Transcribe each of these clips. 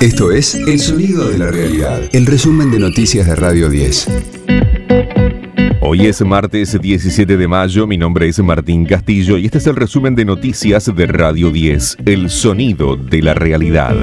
Esto es El Sonido de la Realidad, el resumen de noticias de Radio 10. Hoy es martes 17 de mayo, mi nombre es Martín Castillo y este es el resumen de noticias de Radio 10, El Sonido de la Realidad.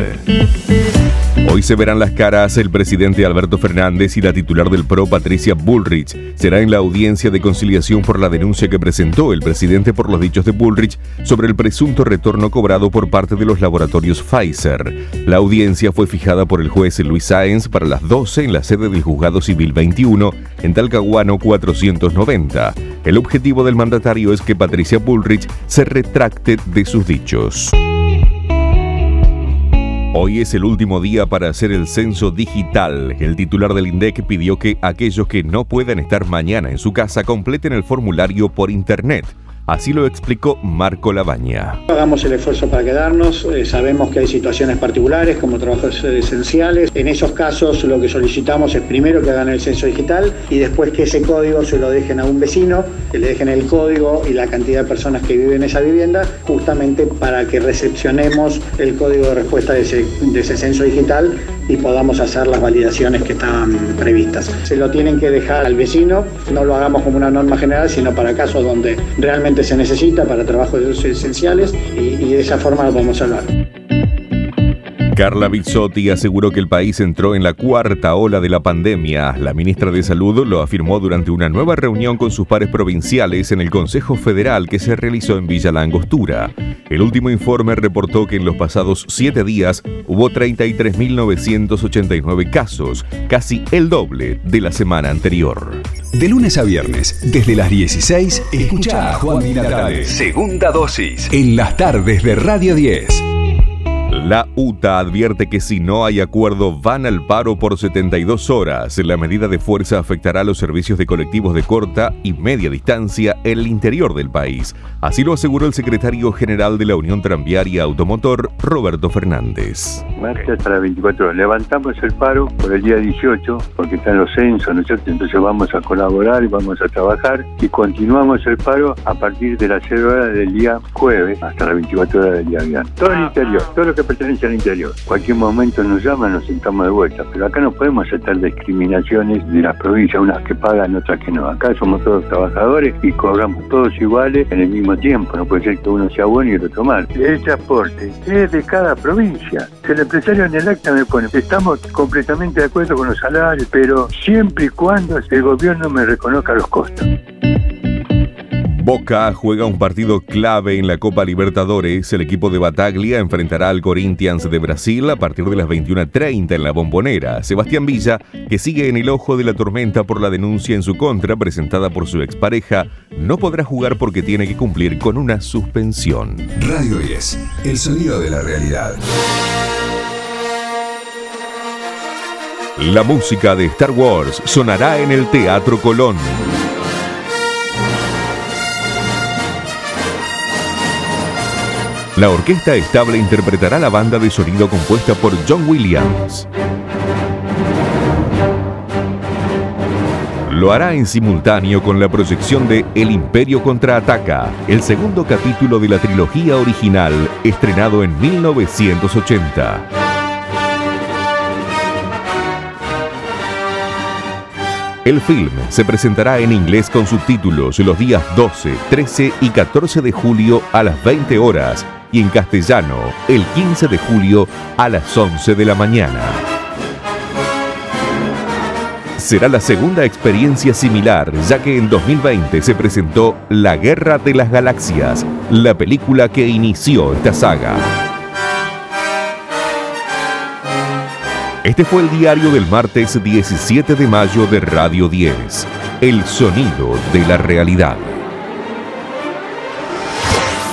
Hoy se verán las caras el presidente Alberto Fernández y la titular del PRO Patricia Bullrich. Será en la audiencia de conciliación por la denuncia que presentó el presidente por los dichos de Bullrich sobre el presunto retorno cobrado por parte de los laboratorios Pfizer. La audiencia fue fijada por el juez Luis Sáenz para las 12 en la sede del Juzgado Civil 21 en Talcahuano 490. El objetivo del mandatario es que Patricia Bullrich se retracte de sus dichos. Hoy es el último día para hacer el censo digital. El titular del INDEC pidió que aquellos que no puedan estar mañana en su casa completen el formulario por internet. Así lo explicó Marco Labaña. Hagamos el esfuerzo para quedarnos. Eh, sabemos que hay situaciones particulares como trabajos esenciales. En esos casos lo que solicitamos es primero que hagan el censo digital y después que ese código se lo dejen a un vecino, que le dejen el código y la cantidad de personas que viven en esa vivienda, justamente para que recepcionemos el código de respuesta de ese, de ese censo digital y podamos hacer las validaciones que están previstas. Se lo tienen que dejar al vecino, no lo hagamos como una norma general, sino para casos donde realmente se necesita para trabajos esenciales y, de esa forma lo podemos salvar. Carla Bizzotti aseguró que el país entró en la cuarta ola de la pandemia. La ministra de Salud lo afirmó durante una nueva reunión con sus pares provinciales en el Consejo Federal que se realizó en Villa Langostura. El último informe reportó que en los pasados siete días hubo 33.989 casos, casi el doble de la semana anterior. De lunes a viernes, desde las 16, escucha a Juan Di Natale. Segunda dosis. En las tardes de Radio 10. La UTA advierte que si no hay acuerdo van al paro por 72 horas. La medida de fuerza afectará a los servicios de colectivos de corta y media distancia en el interior del país. Así lo aseguró el secretario general de la Unión Tranviaria Automotor, Roberto Fernández. Marcha hasta las 24 horas. Levantamos el paro por el día 18 porque están los censos, ¿no es cierto? Entonces vamos a colaborar y vamos a trabajar y continuamos el paro a partir de las 0 horas del día jueves hasta las 24 horas del día viernes. Todo el interior, todo lo que al interior. Cualquier momento nos llaman, nos sentamos de vuelta, pero acá no podemos aceptar discriminaciones de las provincias, unas que pagan, otras que no. Acá somos todos trabajadores y cobramos todos iguales en el mismo tiempo. No puede ser que uno sea bueno y el otro mal. El transporte es de cada provincia. El empresario en el acta me pone, estamos completamente de acuerdo con los salarios, pero siempre y cuando el gobierno me reconozca los costos. Boca juega un partido clave en la Copa Libertadores. El equipo de Bataglia enfrentará al Corinthians de Brasil a partir de las 21.30 en la bombonera. Sebastián Villa, que sigue en el ojo de la tormenta por la denuncia en su contra presentada por su expareja, no podrá jugar porque tiene que cumplir con una suspensión. Radio 10, el sonido de la realidad. La música de Star Wars sonará en el Teatro Colón. La orquesta estable interpretará la banda de sonido compuesta por John Williams. Lo hará en simultáneo con la proyección de El Imperio contraataca, el segundo capítulo de la trilogía original, estrenado en 1980. El film se presentará en inglés con subtítulos los días 12, 13 y 14 de julio a las 20 horas y en castellano el 15 de julio a las 11 de la mañana. Será la segunda experiencia similar, ya que en 2020 se presentó La Guerra de las Galaxias, la película que inició esta saga. Este fue el diario del martes 17 de mayo de Radio 10, El sonido de la realidad.